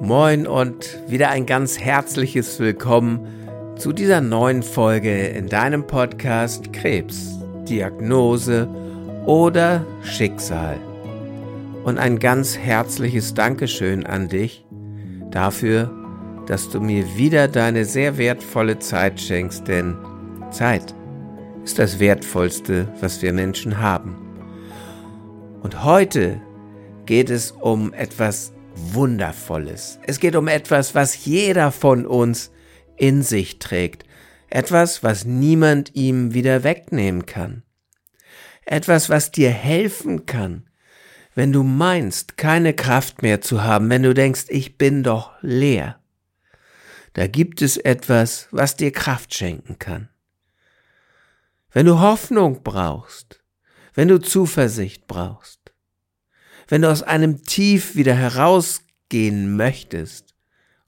Moin und wieder ein ganz herzliches Willkommen zu dieser neuen Folge in deinem Podcast Krebs, Diagnose oder Schicksal. Und ein ganz herzliches Dankeschön an dich dafür, dass du mir wieder deine sehr wertvolle Zeit schenkst, denn Zeit ist das Wertvollste, was wir Menschen haben. Und heute geht es um etwas Wundervolles. Es geht um etwas, was jeder von uns in sich trägt. Etwas, was niemand ihm wieder wegnehmen kann. Etwas, was dir helfen kann, wenn du meinst, keine Kraft mehr zu haben, wenn du denkst, ich bin doch leer. Da gibt es etwas, was dir Kraft schenken kann. Wenn du Hoffnung brauchst, wenn du Zuversicht brauchst, wenn du aus einem Tief wieder herausgehen möchtest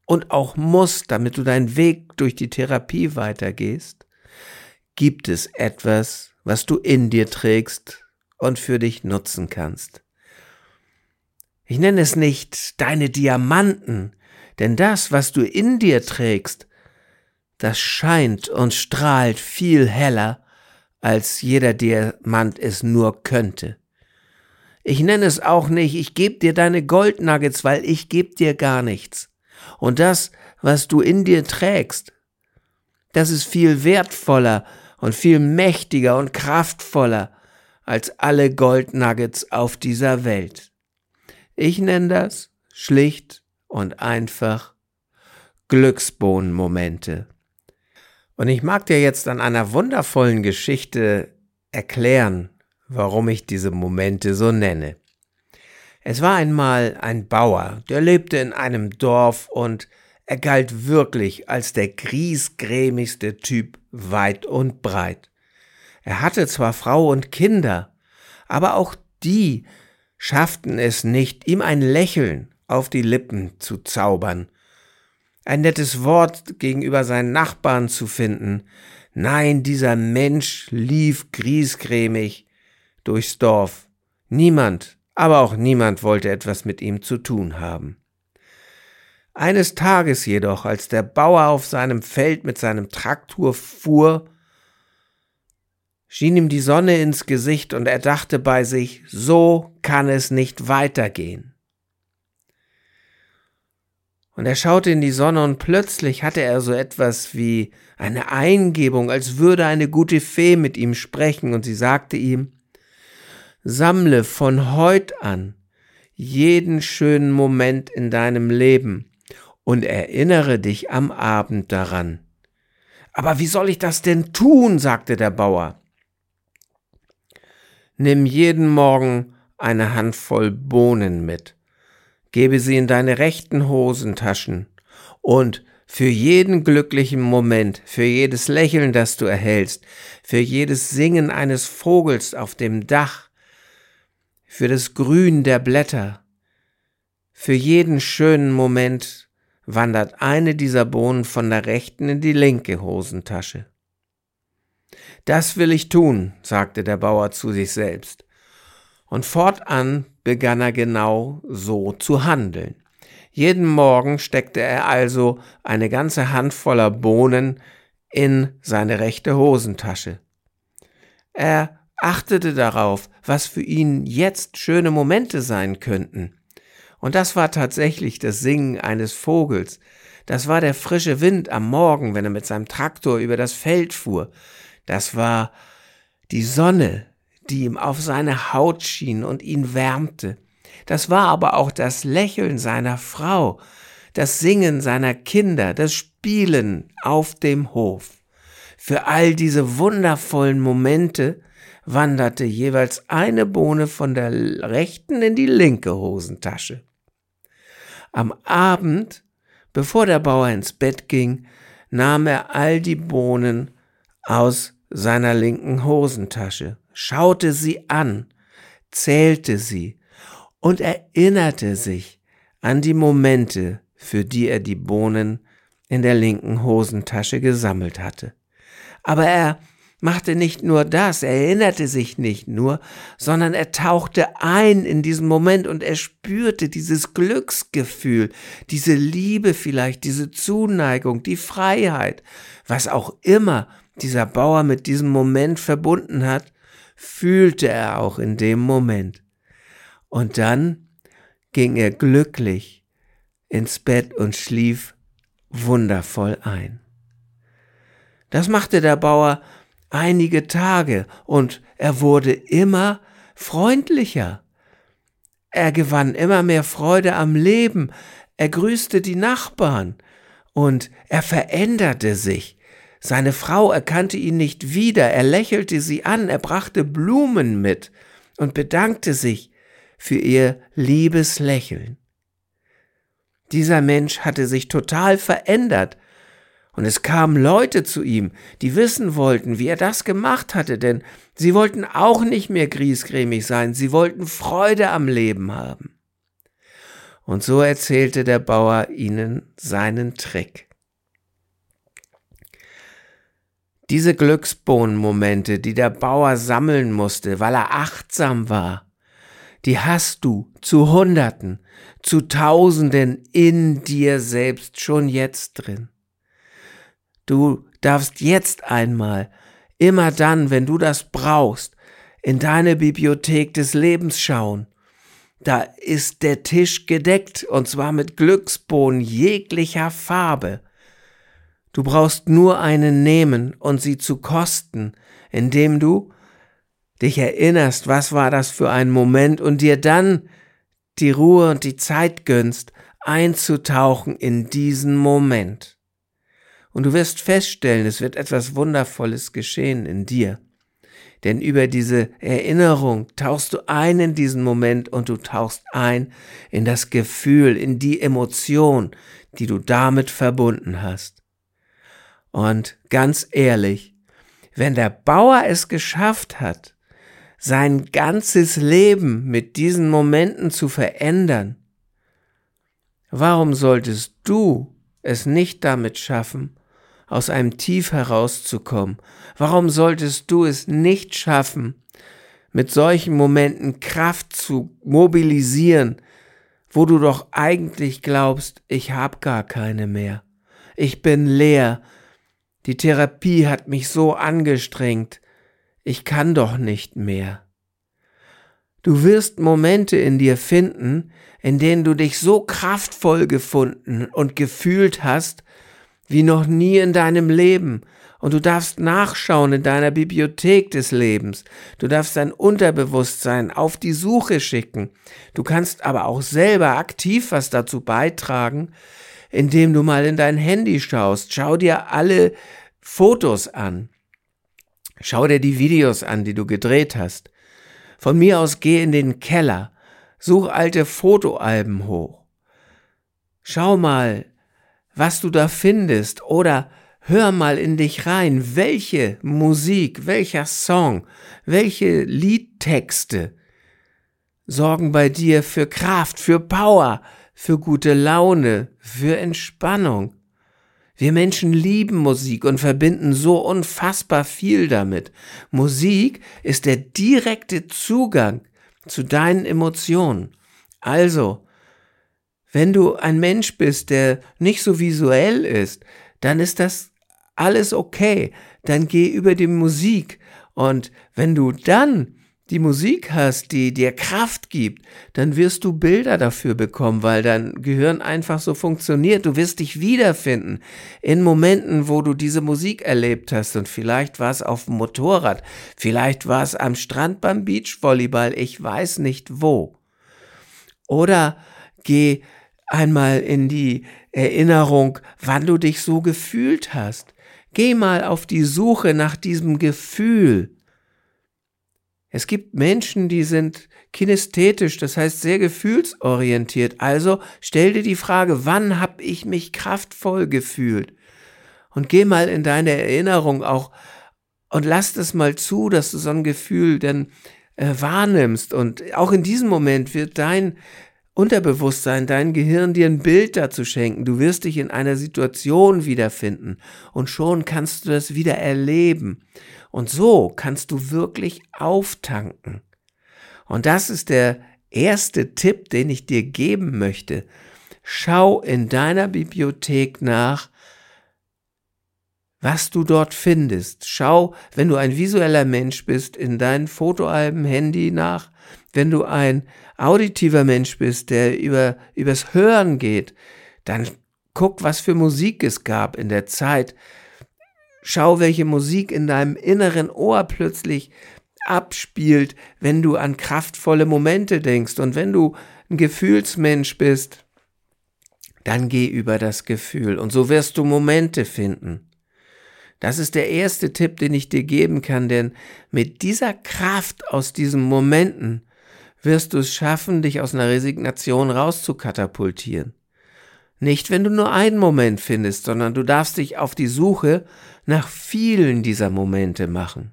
und auch musst, damit du deinen Weg durch die Therapie weitergehst, gibt es etwas, was du in dir trägst und für dich nutzen kannst. Ich nenne es nicht deine Diamanten, denn das, was du in dir trägst, das scheint und strahlt viel heller, als jeder Diamant es nur könnte. Ich nenne es auch nicht, ich gebe dir deine Goldnuggets, weil ich gebe dir gar nichts. Und das, was du in dir trägst, das ist viel wertvoller und viel mächtiger und kraftvoller als alle Goldnuggets auf dieser Welt. Ich nenne das schlicht und einfach Glücksbohnenmomente. Und ich mag dir jetzt an einer wundervollen Geschichte erklären, warum ich diese Momente so nenne. Es war einmal ein Bauer, der lebte in einem Dorf und er galt wirklich als der griesgrämigste Typ weit und breit. Er hatte zwar Frau und Kinder, aber auch die schafften es nicht, ihm ein Lächeln auf die Lippen zu zaubern, ein nettes Wort gegenüber seinen Nachbarn zu finden. Nein, dieser Mensch lief griesgrämig durchs Dorf. Niemand, aber auch niemand wollte etwas mit ihm zu tun haben. Eines Tages jedoch, als der Bauer auf seinem Feld mit seinem Traktor fuhr, schien ihm die Sonne ins Gesicht und er dachte bei sich, so kann es nicht weitergehen. Und er schaute in die Sonne und plötzlich hatte er so etwas wie eine Eingebung, als würde eine gute Fee mit ihm sprechen und sie sagte ihm, Sammle von heut an jeden schönen Moment in deinem Leben und erinnere dich am Abend daran. Aber wie soll ich das denn tun? sagte der Bauer. Nimm jeden Morgen eine Handvoll Bohnen mit, gebe sie in deine rechten Hosentaschen und für jeden glücklichen Moment, für jedes Lächeln, das du erhältst, für jedes Singen eines Vogels auf dem Dach, für das Grün der Blätter. Für jeden schönen Moment wandert eine dieser Bohnen von der rechten in die linke Hosentasche. Das will ich tun, sagte der Bauer zu sich selbst. Und fortan begann er genau so zu handeln. Jeden Morgen steckte er also eine ganze Handvoller Bohnen in seine rechte Hosentasche. Er achtete darauf, was für ihn jetzt schöne Momente sein könnten. Und das war tatsächlich das Singen eines Vogels. Das war der frische Wind am Morgen, wenn er mit seinem Traktor über das Feld fuhr. Das war die Sonne, die ihm auf seine Haut schien und ihn wärmte. Das war aber auch das Lächeln seiner Frau, das Singen seiner Kinder, das Spielen auf dem Hof. Für all diese wundervollen Momente wanderte jeweils eine Bohne von der rechten in die linke Hosentasche. Am Abend, bevor der Bauer ins Bett ging, nahm er all die Bohnen aus seiner linken Hosentasche, schaute sie an, zählte sie und erinnerte sich an die Momente, für die er die Bohnen in der linken Hosentasche gesammelt hatte. Aber er machte nicht nur das, er erinnerte sich nicht nur, sondern er tauchte ein in diesen Moment und er spürte dieses Glücksgefühl, diese Liebe vielleicht, diese Zuneigung, die Freiheit, was auch immer dieser Bauer mit diesem Moment verbunden hat, fühlte er auch in dem Moment. Und dann ging er glücklich ins Bett und schlief wundervoll ein. Das machte der Bauer einige Tage und er wurde immer freundlicher. Er gewann immer mehr Freude am Leben, er grüßte die Nachbarn und er veränderte sich. Seine Frau erkannte ihn nicht wieder, er lächelte sie an, er brachte Blumen mit und bedankte sich für ihr liebes Lächeln. Dieser Mensch hatte sich total verändert, und es kamen Leute zu ihm, die wissen wollten, wie er das gemacht hatte, denn sie wollten auch nicht mehr griesgrämig sein, sie wollten Freude am Leben haben. Und so erzählte der Bauer ihnen seinen Trick. Diese Glücksbohnenmomente, die der Bauer sammeln musste, weil er achtsam war, die hast du zu Hunderten, zu Tausenden in dir selbst schon jetzt drin. Du darfst jetzt einmal, immer dann, wenn du das brauchst, in deine Bibliothek des Lebens schauen. Da ist der Tisch gedeckt, und zwar mit Glücksbohnen jeglicher Farbe. Du brauchst nur einen nehmen und sie zu kosten, indem du dich erinnerst, was war das für ein Moment und dir dann die Ruhe und die Zeit gönnst, einzutauchen in diesen Moment. Und du wirst feststellen, es wird etwas Wundervolles geschehen in dir. Denn über diese Erinnerung tauchst du ein in diesen Moment und du tauchst ein in das Gefühl, in die Emotion, die du damit verbunden hast. Und ganz ehrlich, wenn der Bauer es geschafft hat, sein ganzes Leben mit diesen Momenten zu verändern, warum solltest du es nicht damit schaffen, aus einem Tief herauszukommen? Warum solltest du es nicht schaffen, mit solchen Momenten Kraft zu mobilisieren, wo du doch eigentlich glaubst, ich habe gar keine mehr. Ich bin leer. Die Therapie hat mich so angestrengt. Ich kann doch nicht mehr. Du wirst Momente in dir finden, in denen du dich so kraftvoll gefunden und gefühlt hast, wie noch nie in deinem Leben. Und du darfst nachschauen in deiner Bibliothek des Lebens. Du darfst dein Unterbewusstsein auf die Suche schicken. Du kannst aber auch selber aktiv was dazu beitragen, indem du mal in dein Handy schaust. Schau dir alle Fotos an. Schau dir die Videos an, die du gedreht hast. Von mir aus geh in den Keller. Such alte Fotoalben hoch. Schau mal, was du da findest oder hör mal in dich rein, welche Musik, welcher Song, welche Liedtexte sorgen bei dir für Kraft, für Power, für gute Laune, für Entspannung. Wir Menschen lieben Musik und verbinden so unfassbar viel damit. Musik ist der direkte Zugang zu deinen Emotionen. Also, wenn du ein Mensch bist, der nicht so visuell ist, dann ist das alles okay. Dann geh über die Musik. Und wenn du dann die Musik hast, die dir Kraft gibt, dann wirst du Bilder dafür bekommen, weil dein Gehirn einfach so funktioniert. Du wirst dich wiederfinden in Momenten, wo du diese Musik erlebt hast. Und vielleicht war es auf dem Motorrad, vielleicht war es am Strand beim Beachvolleyball, ich weiß nicht wo. Oder geh einmal in die Erinnerung, wann du dich so gefühlt hast. Geh mal auf die Suche nach diesem Gefühl. Es gibt Menschen, die sind kinästhetisch, das heißt sehr gefühlsorientiert. Also stell dir die Frage, wann habe ich mich kraftvoll gefühlt? Und geh mal in deine Erinnerung auch und lass es mal zu, dass du so ein Gefühl dann äh, wahrnimmst. Und auch in diesem Moment wird dein Unterbewusstsein, dein Gehirn dir ein Bild dazu schenken. Du wirst dich in einer Situation wiederfinden und schon kannst du das wieder erleben. Und so kannst du wirklich auftanken. Und das ist der erste Tipp, den ich dir geben möchte. Schau in deiner Bibliothek nach, was du dort findest. Schau, wenn du ein visueller Mensch bist, in deinen Fotoalben, Handy nach. Wenn du ein auditiver Mensch bist, der über, übers Hören geht, dann guck, was für Musik es gab in der Zeit. Schau, welche Musik in deinem inneren Ohr plötzlich abspielt, wenn du an kraftvolle Momente denkst. Und wenn du ein Gefühlsmensch bist, dann geh über das Gefühl. Und so wirst du Momente finden. Das ist der erste Tipp, den ich dir geben kann, denn mit dieser Kraft aus diesen Momenten wirst du es schaffen, dich aus einer Resignation rauszukatapultieren. Nicht, wenn du nur einen Moment findest, sondern du darfst dich auf die Suche nach vielen dieser Momente machen.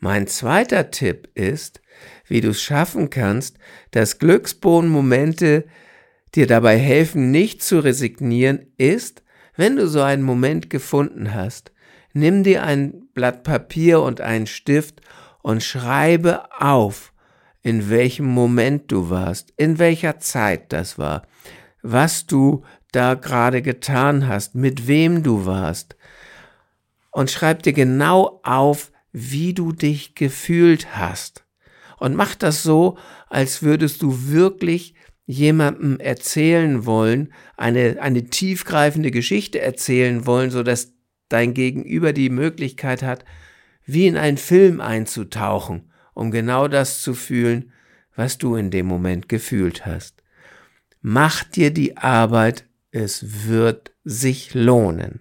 Mein zweiter Tipp ist, wie du es schaffen kannst, dass Glücksbohnenmomente dir dabei helfen, nicht zu resignieren, ist, wenn du so einen Moment gefunden hast, nimm dir ein Blatt Papier und einen Stift und schreibe auf, in welchem Moment du warst, in welcher Zeit das war, was du da gerade getan hast, mit wem du warst. Und schreib dir genau auf, wie du dich gefühlt hast. Und mach das so, als würdest du wirklich jemandem erzählen wollen, eine, eine tiefgreifende Geschichte erzählen wollen, so dass dein Gegenüber die Möglichkeit hat, wie in einen Film einzutauchen, um genau das zu fühlen, was du in dem Moment gefühlt hast. Mach dir die Arbeit, es wird sich lohnen.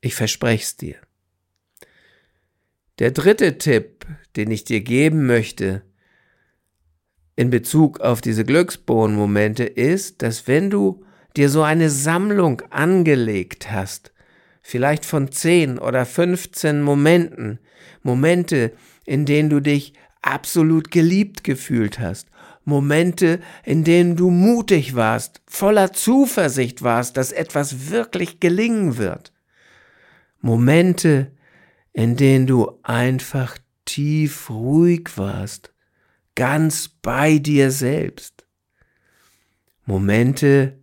Ich verspreche es dir. Der dritte Tipp, den ich dir geben möchte in Bezug auf diese Glücksbohnenmomente ist, dass wenn du dir so eine Sammlung angelegt hast vielleicht von 10 oder 15 Momenten, Momente, in denen du dich absolut geliebt gefühlt hast, Momente, in denen du mutig warst, voller Zuversicht warst, dass etwas wirklich gelingen wird. Momente, in denen du einfach tief ruhig warst, ganz bei dir selbst. Momente,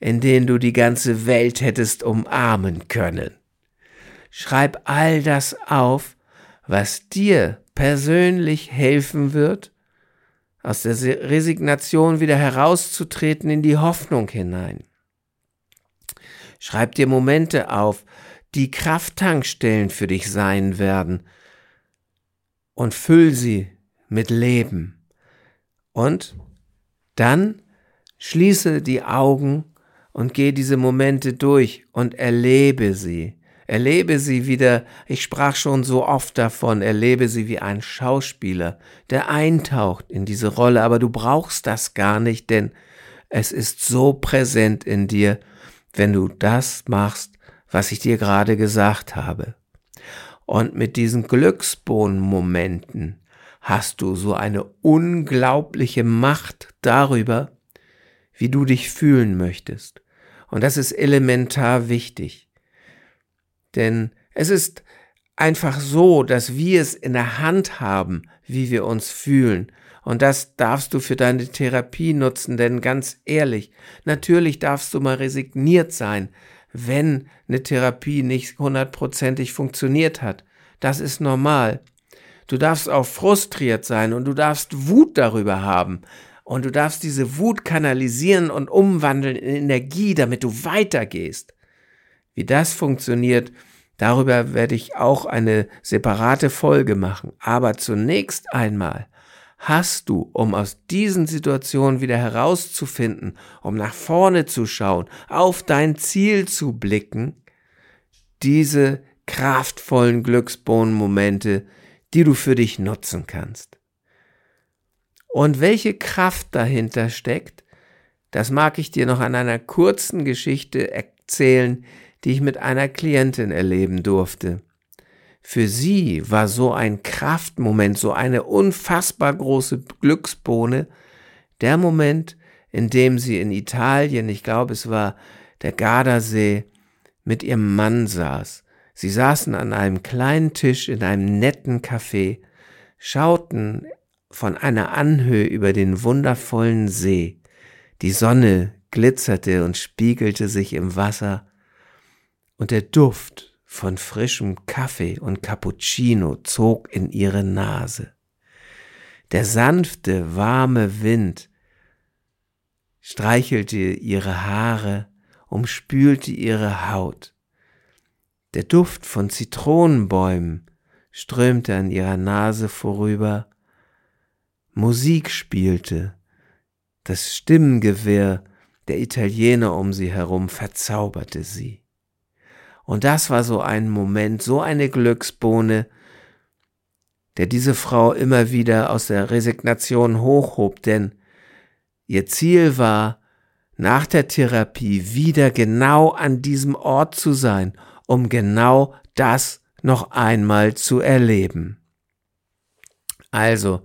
in denen du die ganze Welt hättest umarmen können. Schreib all das auf, was dir persönlich helfen wird, aus der Resignation wieder herauszutreten in die Hoffnung hinein. Schreib dir Momente auf, die Krafttankstellen für dich sein werden und füll sie mit Leben. Und dann schließe die Augen und geh diese Momente durch und erlebe sie. Erlebe sie wieder, ich sprach schon so oft davon, erlebe sie wie ein Schauspieler, der eintaucht in diese Rolle, aber du brauchst das gar nicht, denn es ist so präsent in dir, wenn du das machst, was ich dir gerade gesagt habe. Und mit diesen Glücksbohnenmomenten hast du so eine unglaubliche Macht darüber, wie du dich fühlen möchtest. Und das ist elementar wichtig. Denn es ist einfach so, dass wir es in der Hand haben, wie wir uns fühlen. Und das darfst du für deine Therapie nutzen, denn ganz ehrlich, natürlich darfst du mal resigniert sein, wenn eine Therapie nicht hundertprozentig funktioniert hat. Das ist normal. Du darfst auch frustriert sein und du darfst Wut darüber haben, und du darfst diese Wut kanalisieren und umwandeln in Energie, damit du weitergehst. Wie das funktioniert, darüber werde ich auch eine separate Folge machen. Aber zunächst einmal hast du, um aus diesen Situationen wieder herauszufinden, um nach vorne zu schauen, auf dein Ziel zu blicken, diese kraftvollen Glücksbohnenmomente, die du für dich nutzen kannst. Und welche Kraft dahinter steckt, das mag ich dir noch an einer kurzen Geschichte erzählen, die ich mit einer Klientin erleben durfte. Für sie war so ein Kraftmoment, so eine unfassbar große Glücksbohne, der Moment, in dem sie in Italien, ich glaube es war der Gardasee, mit ihrem Mann saß. Sie saßen an einem kleinen Tisch in einem netten Café, schauten von einer Anhöhe über den wundervollen See. Die Sonne glitzerte und spiegelte sich im Wasser, und der Duft von frischem Kaffee und Cappuccino zog in ihre Nase. Der sanfte, warme Wind streichelte ihre Haare, umspülte ihre Haut. Der Duft von Zitronenbäumen strömte an ihrer Nase vorüber. Musik spielte. Das Stimmengewirr der Italiener um sie herum verzauberte sie. Und das war so ein Moment, so eine Glücksbohne, der diese Frau immer wieder aus der Resignation hochhob, denn ihr Ziel war, nach der Therapie wieder genau an diesem Ort zu sein, um genau das noch einmal zu erleben. Also,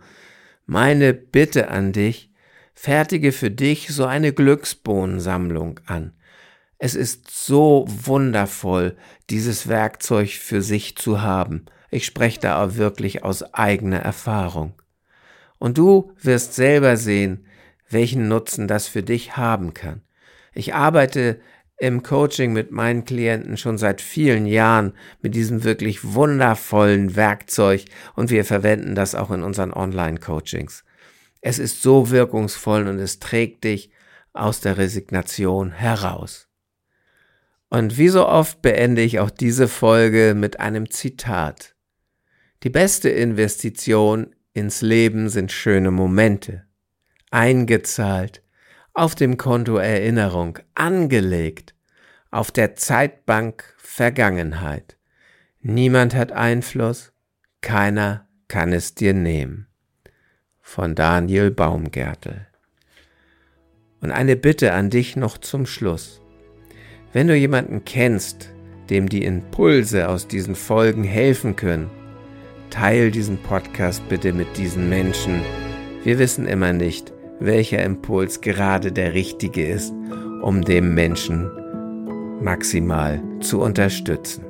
meine Bitte an dich, fertige für dich so eine Glücksbohnensammlung an. Es ist so wundervoll, dieses Werkzeug für sich zu haben. Ich spreche da auch wirklich aus eigener Erfahrung. Und du wirst selber sehen, welchen Nutzen das für dich haben kann. Ich arbeite im Coaching mit meinen Klienten schon seit vielen Jahren mit diesem wirklich wundervollen Werkzeug und wir verwenden das auch in unseren Online-Coachings. Es ist so wirkungsvoll und es trägt dich aus der Resignation heraus. Und wie so oft beende ich auch diese Folge mit einem Zitat. Die beste Investition ins Leben sind schöne Momente. Eingezahlt, auf dem Konto Erinnerung, angelegt, auf der Zeitbank Vergangenheit. Niemand hat Einfluss, keiner kann es dir nehmen. Von Daniel Baumgärtel. Und eine Bitte an dich noch zum Schluss. Wenn du jemanden kennst, dem die Impulse aus diesen Folgen helfen können, teil diesen Podcast bitte mit diesen Menschen. Wir wissen immer nicht, welcher Impuls gerade der richtige ist, um dem Menschen maximal zu unterstützen.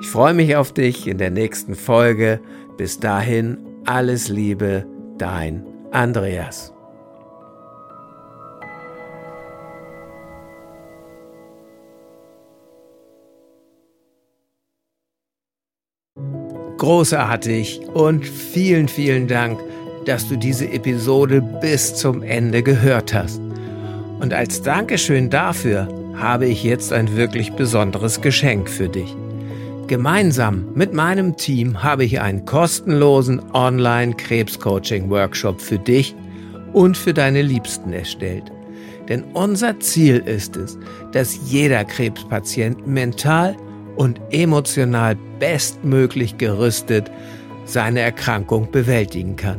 Ich freue mich auf dich in der nächsten Folge. Bis dahin alles Liebe, dein Andreas. Großartig und vielen, vielen Dank, dass du diese Episode bis zum Ende gehört hast. Und als Dankeschön dafür habe ich jetzt ein wirklich besonderes Geschenk für dich. Gemeinsam mit meinem Team habe ich einen kostenlosen Online-Krebs-Coaching-Workshop für dich und für deine Liebsten erstellt. Denn unser Ziel ist es, dass jeder Krebspatient mental und emotional bestmöglich gerüstet seine Erkrankung bewältigen kann.